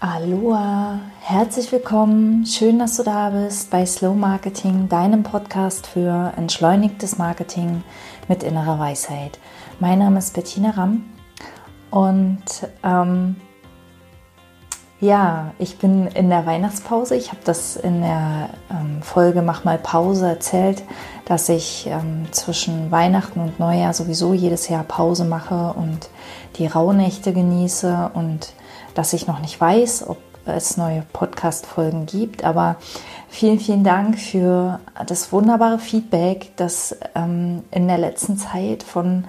Aloha, herzlich willkommen. Schön, dass du da bist bei Slow Marketing, deinem Podcast für entschleunigtes Marketing mit innerer Weisheit. Mein Name ist Bettina Ramm und ähm, ja, ich bin in der Weihnachtspause. Ich habe das in der ähm, Folge Mach mal Pause erzählt, dass ich ähm, zwischen Weihnachten und Neujahr sowieso jedes Jahr Pause mache und die Rauhnächte genieße und dass ich noch nicht weiß, ob es neue Podcast-Folgen gibt. Aber vielen, vielen Dank für das wunderbare Feedback, das ähm, in der letzten Zeit von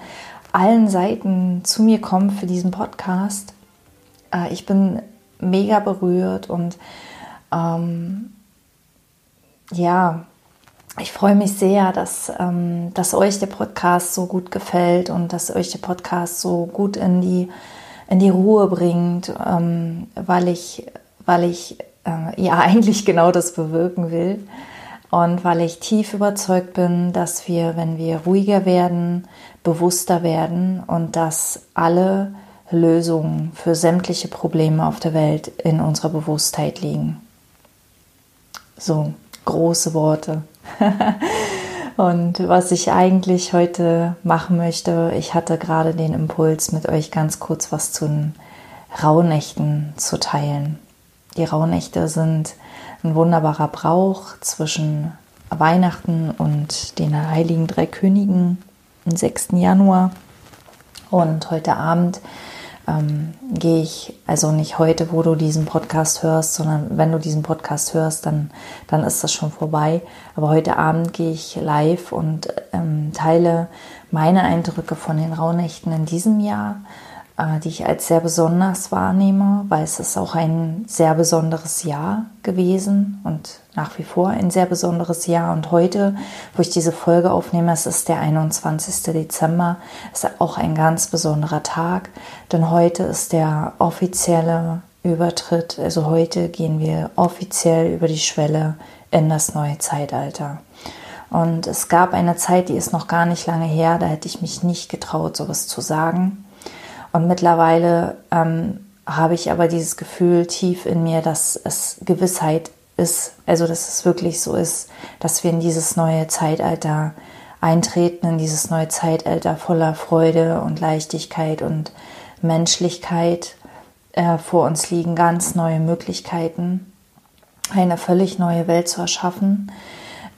allen Seiten zu mir kommt für diesen Podcast. Äh, ich bin mega berührt und ähm, ja, ich freue mich sehr, dass, ähm, dass euch der Podcast so gut gefällt und dass euch der Podcast so gut in die in die Ruhe bringt, ähm, weil ich, weil ich äh, ja eigentlich genau das bewirken will und weil ich tief überzeugt bin, dass wir, wenn wir ruhiger werden, bewusster werden und dass alle Lösungen für sämtliche Probleme auf der Welt in unserer Bewusstheit liegen. So, große Worte. Und was ich eigentlich heute machen möchte, ich hatte gerade den Impuls, mit euch ganz kurz was zu den Rauhnächten zu teilen. Die Rauhnächte sind ein wunderbarer Brauch zwischen Weihnachten und den Heiligen Drei Königen am 6. Januar. Und heute Abend ähm, gehe ich, also nicht heute, wo du diesen Podcast hörst, sondern wenn du diesen Podcast hörst, dann, dann ist das schon vorbei. Aber heute Abend gehe ich live und ähm, teile meine Eindrücke von den Rauhnächten in diesem Jahr die ich als sehr besonders wahrnehme, weil es ist auch ein sehr besonderes Jahr gewesen und nach wie vor ein sehr besonderes Jahr. Und heute, wo ich diese Folge aufnehme, es ist der 21. Dezember, ist auch ein ganz besonderer Tag, denn heute ist der offizielle Übertritt, also heute gehen wir offiziell über die Schwelle in das neue Zeitalter. Und es gab eine Zeit, die ist noch gar nicht lange her, da hätte ich mich nicht getraut, sowas zu sagen. Und mittlerweile ähm, habe ich aber dieses Gefühl tief in mir, dass es Gewissheit ist, also dass es wirklich so ist, dass wir in dieses neue Zeitalter eintreten, in dieses neue Zeitalter voller Freude und Leichtigkeit und Menschlichkeit. Äh, vor uns liegen ganz neue Möglichkeiten, eine völlig neue Welt zu erschaffen,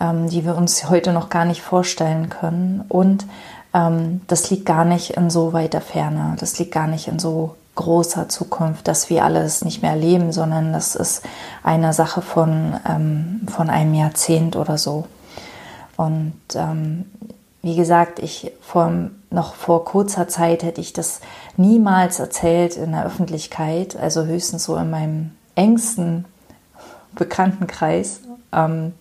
ähm, die wir uns heute noch gar nicht vorstellen können. Und das liegt gar nicht in so weiter Ferne, das liegt gar nicht in so großer Zukunft, dass wir alles nicht mehr erleben, sondern das ist eine Sache von, ähm, von einem Jahrzehnt oder so. Und ähm, wie gesagt, ich vor, noch vor kurzer Zeit hätte ich das niemals erzählt in der Öffentlichkeit, also höchstens so in meinem engsten Bekanntenkreis, ähm,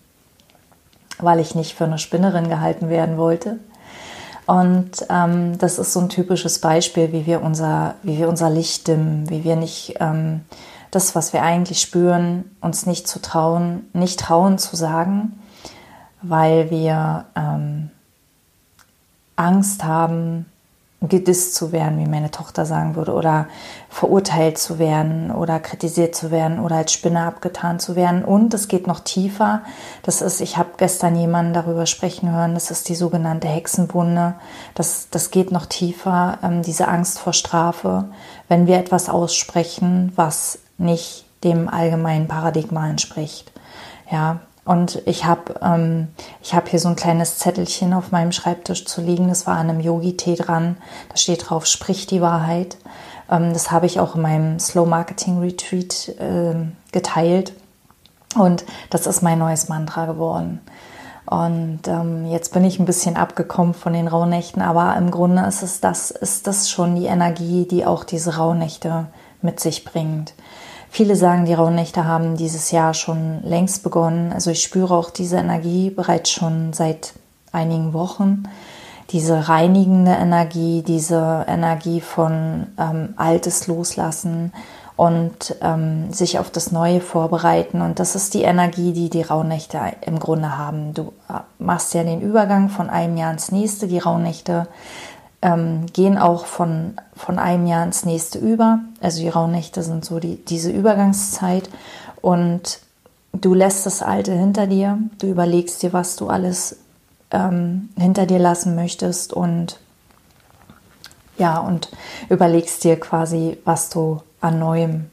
weil ich nicht für eine Spinnerin gehalten werden wollte. Und ähm, das ist so ein typisches Beispiel, wie wir unser, wie wir unser Licht dimmen, wie wir nicht ähm, das, was wir eigentlich spüren, uns nicht zu trauen, nicht trauen zu sagen, weil wir ähm, Angst haben, gedisst zu werden, wie meine Tochter sagen würde, oder verurteilt zu werden oder kritisiert zu werden oder als Spinner abgetan zu werden. Und es geht noch tiefer. Das ist, ich habe gestern jemanden darüber sprechen hören, das ist die sogenannte Hexenwunde. Das, das geht noch tiefer, ähm, diese Angst vor Strafe, wenn wir etwas aussprechen, was nicht dem allgemeinen Paradigma entspricht. Ja, und ich habe ähm, hab hier so ein kleines Zettelchen auf meinem Schreibtisch zu liegen. Das war an einem Yogi-Tee dran. Da steht drauf, sprich die Wahrheit. Ähm, das habe ich auch in meinem Slow Marketing Retreat äh, geteilt. Und das ist mein neues Mantra geworden. Und ähm, jetzt bin ich ein bisschen abgekommen von den Rauhnächten, aber im Grunde ist es das, ist das schon die Energie, die auch diese Rauhnächte mit sich bringt. Viele sagen, die Rauhnächte haben dieses Jahr schon längst begonnen. Also ich spüre auch diese Energie bereits schon seit einigen Wochen. Diese reinigende Energie, diese Energie von ähm, Altes loslassen und ähm, sich auf das Neue vorbereiten. Und das ist die Energie, die die Rauhnächte im Grunde haben. Du äh, machst ja den Übergang von einem Jahr ins nächste. Die Rauhnächte ähm, gehen auch von, von einem Jahr ins nächste über. Also die Rauhnächte sind so die, diese Übergangszeit. Und du lässt das Alte hinter dir. Du überlegst dir, was du alles ähm, hinter dir lassen möchtest und ja, und überlegst dir quasi, was du an Neuem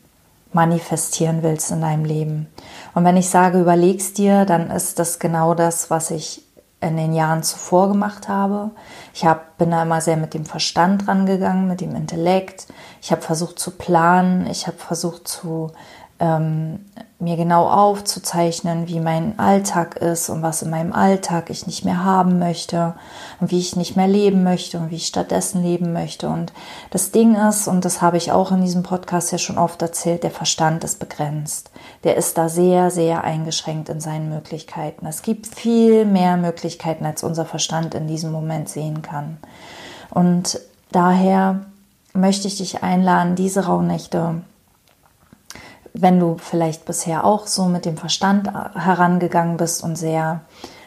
manifestieren willst in deinem Leben. Und wenn ich sage, überlegst dir, dann ist das genau das, was ich in den Jahren zuvor gemacht habe. Ich hab, bin da immer sehr mit dem Verstand rangegangen, mit dem Intellekt. Ich habe versucht zu planen, ich habe versucht zu ähm, mir genau aufzuzeichnen, wie mein Alltag ist und was in meinem Alltag ich nicht mehr haben möchte und wie ich nicht mehr leben möchte und wie ich stattdessen leben möchte. Und das Ding ist, und das habe ich auch in diesem Podcast ja schon oft erzählt, der Verstand ist begrenzt. Der ist da sehr, sehr eingeschränkt in seinen Möglichkeiten. Es gibt viel mehr Möglichkeiten, als unser Verstand in diesem Moment sehen kann. Und daher möchte ich dich einladen, diese Rauhnächte wenn du vielleicht bisher auch so mit dem Verstand herangegangen bist und sehr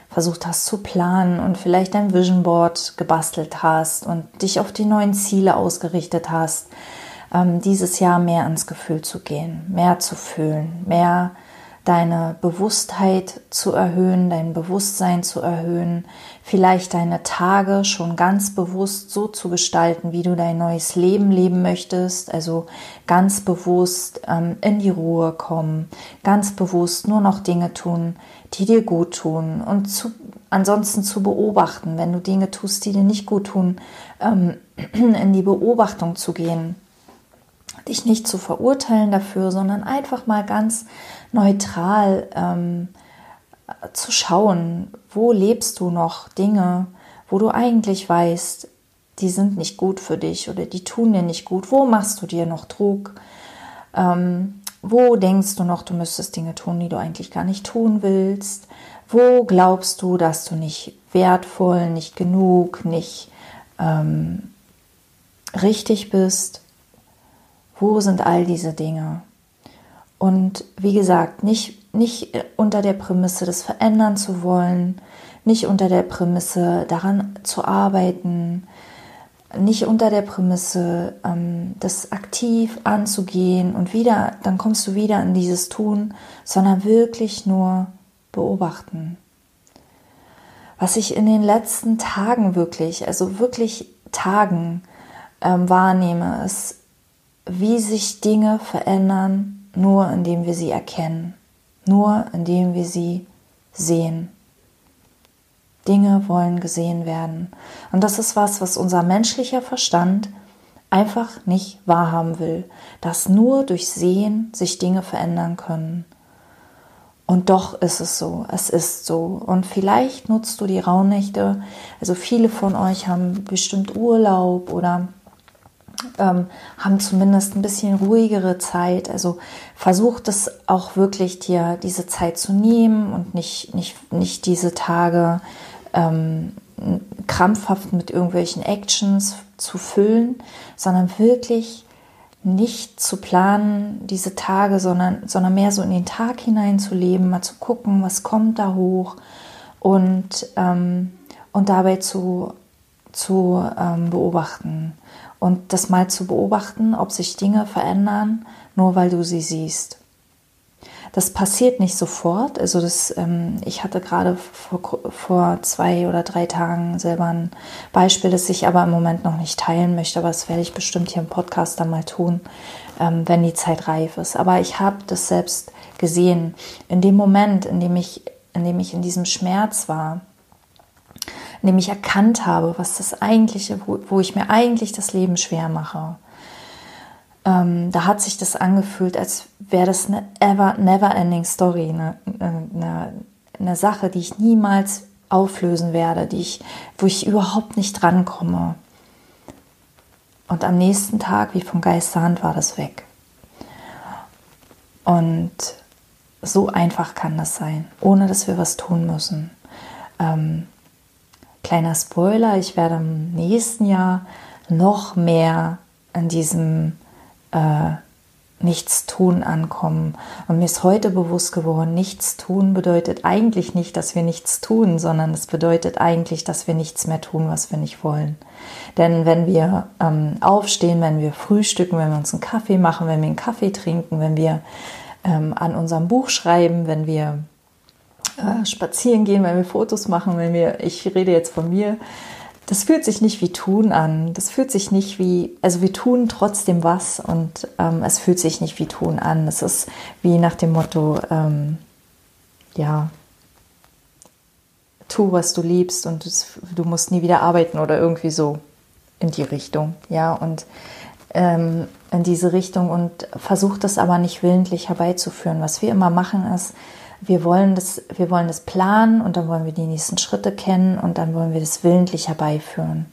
versucht hast zu planen und vielleicht dein Vision Board gebastelt hast und dich auf die neuen Ziele ausgerichtet hast, ähm, dieses Jahr mehr ins Gefühl zu gehen, mehr zu fühlen, mehr deine Bewusstheit zu erhöhen, dein Bewusstsein zu erhöhen, vielleicht deine Tage schon ganz bewusst so zu gestalten, wie du dein neues Leben leben möchtest, also ganz bewusst ähm, in die Ruhe kommen, ganz bewusst nur noch Dinge tun, die dir gut tun und zu, ansonsten zu beobachten, wenn du Dinge tust, die dir nicht gut tun, ähm, in die Beobachtung zu gehen. Dich nicht zu verurteilen dafür, sondern einfach mal ganz neutral ähm, zu schauen, wo lebst du noch Dinge, wo du eigentlich weißt, die sind nicht gut für dich oder die tun dir nicht gut. Wo machst du dir noch Druck? Ähm, wo denkst du noch, du müsstest Dinge tun, die du eigentlich gar nicht tun willst? Wo glaubst du, dass du nicht wertvoll, nicht genug, nicht ähm, richtig bist? Wo sind all diese Dinge? Und wie gesagt, nicht, nicht unter der Prämisse, das verändern zu wollen, nicht unter der Prämisse, daran zu arbeiten, nicht unter der Prämisse, ähm, das aktiv anzugehen und wieder, dann kommst du wieder in dieses Tun, sondern wirklich nur beobachten. Was ich in den letzten Tagen wirklich, also wirklich Tagen ähm, wahrnehme, ist, wie sich Dinge verändern, nur indem wir sie erkennen, nur indem wir sie sehen. Dinge wollen gesehen werden. Und das ist was, was unser menschlicher Verstand einfach nicht wahrhaben will, dass nur durch Sehen sich Dinge verändern können. Und doch ist es so, es ist so. Und vielleicht nutzt du die Rauhnächte, also viele von euch haben bestimmt Urlaub oder ähm, haben zumindest ein bisschen ruhigere Zeit. Also versucht es auch wirklich dir diese Zeit zu nehmen und nicht, nicht, nicht diese Tage ähm, krampfhaft mit irgendwelchen Actions zu füllen, sondern wirklich nicht zu planen, diese Tage, sondern, sondern mehr so in den Tag hineinzuleben, mal zu gucken, was kommt da hoch und, ähm, und dabei zu, zu ähm, beobachten und das mal zu beobachten, ob sich Dinge verändern, nur weil du sie siehst. Das passiert nicht sofort. Also das, ähm, ich hatte gerade vor, vor zwei oder drei Tagen selber ein Beispiel, das ich aber im Moment noch nicht teilen möchte, aber das werde ich bestimmt hier im Podcast dann mal tun, ähm, wenn die Zeit reif ist. Aber ich habe das selbst gesehen. In dem Moment, in dem ich, in dem ich in diesem Schmerz war, indem ich erkannt habe, was das eigentliche, wo, wo ich mir eigentlich das Leben schwer mache. Ähm, da hat sich das angefühlt, als wäre das eine ever, never ending Story, eine, eine, eine Sache, die ich niemals auflösen werde, die ich, wo ich überhaupt nicht drankomme. Und am nächsten Tag, wie von Geisterhand, war das weg. Und so einfach kann das sein, ohne dass wir was tun müssen. Ähm, Kleiner Spoiler, ich werde im nächsten Jahr noch mehr in diesem, äh, Nichtstun ankommen. Und mir ist heute bewusst geworden, Nichtstun bedeutet eigentlich nicht, dass wir nichts tun, sondern es bedeutet eigentlich, dass wir nichts mehr tun, was wir nicht wollen. Denn wenn wir ähm, aufstehen, wenn wir frühstücken, wenn wir uns einen Kaffee machen, wenn wir einen Kaffee trinken, wenn wir ähm, an unserem Buch schreiben, wenn wir äh, spazieren gehen, wenn wir Fotos machen, wenn wir, ich rede jetzt von mir, das fühlt sich nicht wie tun an. Das fühlt sich nicht wie, also wir tun trotzdem was und ähm, es fühlt sich nicht wie tun an. Es ist wie nach dem Motto, ähm, ja, tu, was du liebst und du musst nie wieder arbeiten oder irgendwie so in die Richtung. Ja, und ähm, in diese Richtung und versuch das aber nicht willentlich herbeizuführen. Was wir immer machen ist, wir wollen das, wir wollen das planen und dann wollen wir die nächsten Schritte kennen und dann wollen wir das willentlich herbeiführen.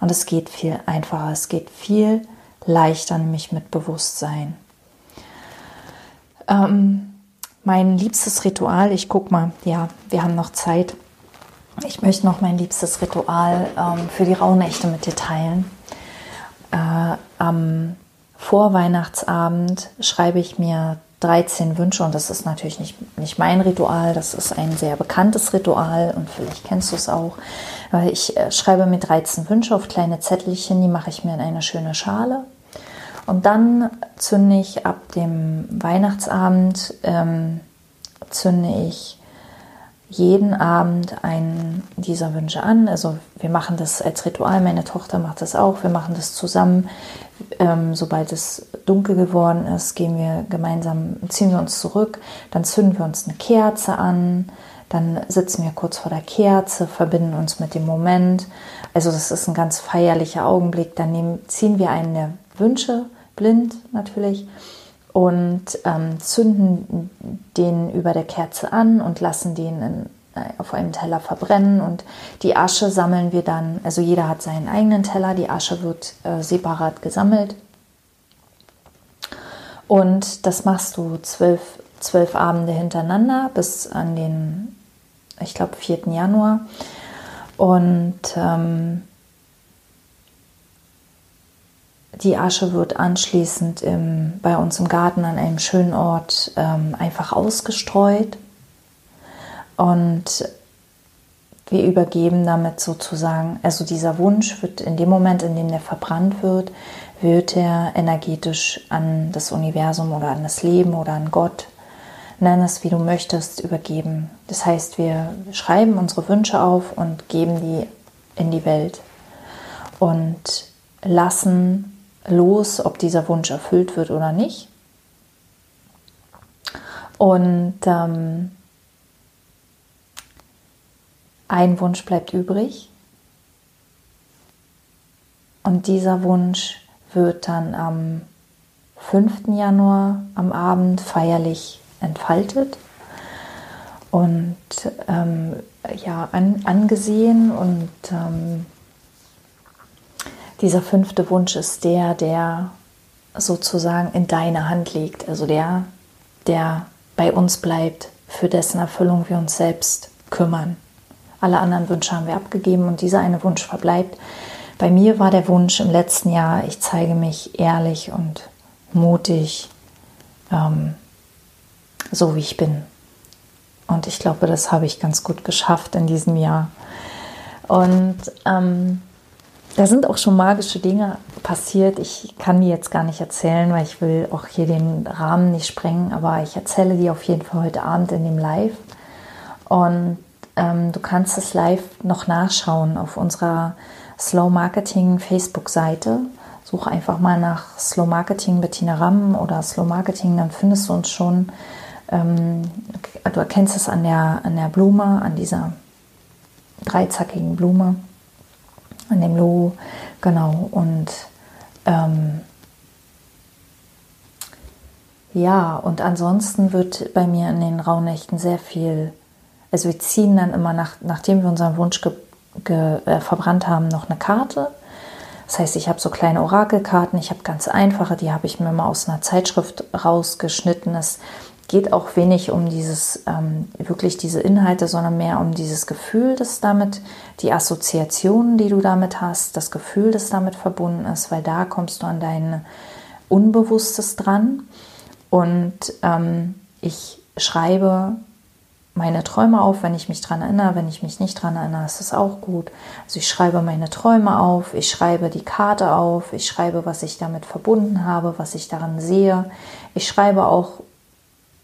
Und es geht viel einfacher, es geht viel leichter, nämlich mit Bewusstsein. Ähm, mein liebstes Ritual, ich guck mal, ja, wir haben noch Zeit. Ich möchte noch mein liebstes Ritual ähm, für die Rauhnächte mit dir teilen. Äh, am Vorweihnachtsabend schreibe ich mir 13 Wünsche und das ist natürlich nicht, nicht mein Ritual, das ist ein sehr bekanntes Ritual und vielleicht kennst du es auch. Weil ich äh, schreibe mir 13 Wünsche auf kleine Zettelchen, die mache ich mir in eine schöne Schale. Und dann zünde ich ab dem Weihnachtsabend, ähm, zünde ich jeden Abend einen dieser Wünsche an. Also wir machen das als Ritual, meine Tochter macht das auch, wir machen das zusammen. Ähm, sobald es dunkel geworden ist, gehen wir gemeinsam, ziehen wir uns zurück, dann zünden wir uns eine Kerze an, dann sitzen wir kurz vor der Kerze, verbinden uns mit dem Moment. Also das ist ein ganz feierlicher Augenblick. Dann nehmen, ziehen wir einen der Wünsche, blind natürlich, und ähm, zünden den über der Kerze an und lassen den in, äh, auf einem Teller verbrennen und die Asche sammeln wir dann, also jeder hat seinen eigenen Teller, die Asche wird äh, separat gesammelt und das machst du zwölf, zwölf Abende hintereinander bis an den, ich glaube, 4. Januar und ähm, Die Asche wird anschließend im, bei uns im Garten an einem schönen Ort ähm, einfach ausgestreut und wir übergeben damit sozusagen, also dieser Wunsch wird in dem Moment, in dem der verbrannt wird, wird er energetisch an das Universum oder an das Leben oder an Gott, nenn es wie du möchtest, übergeben. Das heißt, wir schreiben unsere Wünsche auf und geben die in die Welt und lassen los, ob dieser Wunsch erfüllt wird oder nicht. Und ähm, ein Wunsch bleibt übrig. Und dieser Wunsch wird dann am 5. Januar am Abend feierlich entfaltet und ähm, ja, an, angesehen und ähm, dieser fünfte Wunsch ist der, der sozusagen in deiner Hand liegt, also der, der bei uns bleibt, für dessen Erfüllung wir uns selbst kümmern. Alle anderen Wünsche haben wir abgegeben und dieser eine Wunsch verbleibt. Bei mir war der Wunsch im letzten Jahr, ich zeige mich ehrlich und mutig, ähm, so wie ich bin. Und ich glaube, das habe ich ganz gut geschafft in diesem Jahr. Und ähm, da sind auch schon magische Dinge passiert. Ich kann die jetzt gar nicht erzählen, weil ich will auch hier den Rahmen nicht sprengen, aber ich erzähle die auf jeden Fall heute Abend in dem Live. Und ähm, du kannst das Live noch nachschauen auf unserer Slow Marketing Facebook-Seite. Such einfach mal nach Slow Marketing Bettina Ramm oder Slow Marketing, dann findest du uns schon. Ähm, du erkennst es an der, an der Blume, an dieser dreizackigen Blume an dem Logo. Genau. Und ähm, ja, und ansonsten wird bei mir in den Rauhnächten sehr viel, also wir ziehen dann immer, nach, nachdem wir unseren Wunsch ge, äh, verbrannt haben, noch eine Karte. Das heißt, ich habe so kleine Orakelkarten, ich habe ganz einfache, die habe ich mir mal aus einer Zeitschrift rausgeschnitten. Das geht auch wenig um dieses, ähm, wirklich diese Inhalte, sondern mehr um dieses Gefühl, das damit, die Assoziationen, die du damit hast, das Gefühl, das damit verbunden ist, weil da kommst du an deine, Unbewusstes dran. Und ähm, ich schreibe meine Träume auf, wenn ich mich daran erinnere. Wenn ich mich nicht daran erinnere, ist es auch gut. Also ich schreibe meine Träume auf, ich schreibe die Karte auf, ich schreibe, was ich damit verbunden habe, was ich daran sehe. Ich schreibe auch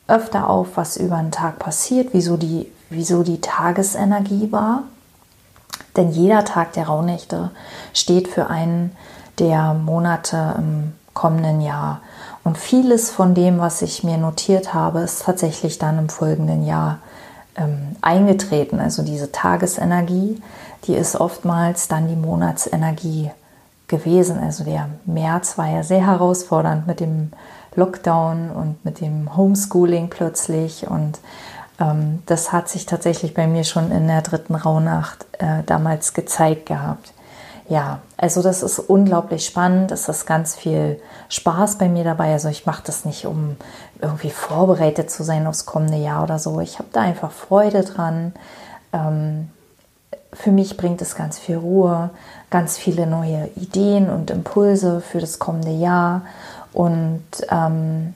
öfter auf, was über den Tag passiert, wieso die, wieso die Tagesenergie war. Denn jeder Tag der Rauhnächte steht für einen der Monate im kommenden Jahr. Und vieles von dem, was ich mir notiert habe, ist tatsächlich dann im folgenden Jahr ähm, eingetreten. Also diese Tagesenergie, die ist oftmals dann die Monatsenergie gewesen. Also der März war ja sehr herausfordernd mit dem Lockdown und mit dem Homeschooling plötzlich. Und ähm, das hat sich tatsächlich bei mir schon in der dritten Rauhnacht äh, damals gezeigt gehabt. Ja, also das ist unglaublich spannend. Es ist ganz viel Spaß bei mir dabei. Also ich mache das nicht, um irgendwie vorbereitet zu sein aufs kommende Jahr oder so. Ich habe da einfach Freude dran. Ähm, für mich bringt es ganz viel Ruhe, ganz viele neue Ideen und Impulse für das kommende Jahr und ähm,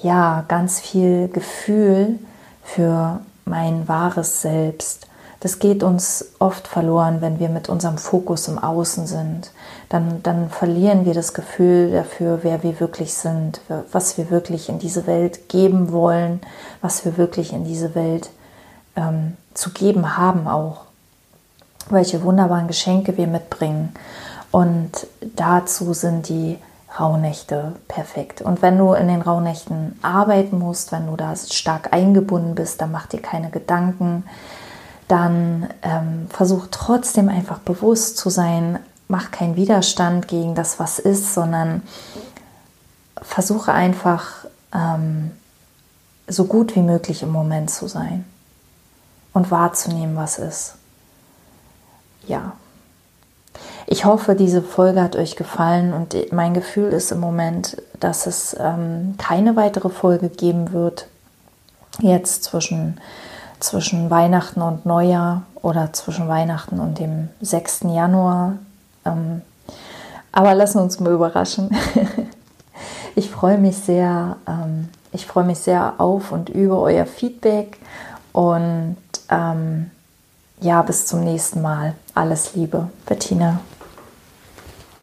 ja, ganz viel Gefühl für mein wahres Selbst das geht uns oft verloren, wenn wir mit unserem Fokus im Außen sind. Dann, dann verlieren wir das Gefühl dafür, wer wir wirklich sind, was wir wirklich in diese Welt geben wollen, was wir wirklich in diese Welt ähm, zu geben haben auch. Welche wunderbaren Geschenke wir mitbringen. Und dazu sind die Rauhnächte perfekt. Und wenn du in den Rauhnächten arbeiten musst, wenn du da stark eingebunden bist, dann mach dir keine Gedanken dann ähm, versuch trotzdem einfach bewusst zu sein, mach keinen Widerstand gegen das, was ist, sondern versuche einfach ähm, so gut wie möglich im Moment zu sein und wahrzunehmen, was ist. Ja. Ich hoffe, diese Folge hat euch gefallen und mein Gefühl ist im Moment, dass es ähm, keine weitere Folge geben wird. Jetzt zwischen zwischen Weihnachten und Neujahr oder zwischen Weihnachten und dem 6. Januar. Ähm, aber lassen uns mal überraschen. ich freue mich sehr, ähm, ich freue mich sehr auf und über euer Feedback und ähm, ja, bis zum nächsten Mal. Alles Liebe, Bettina.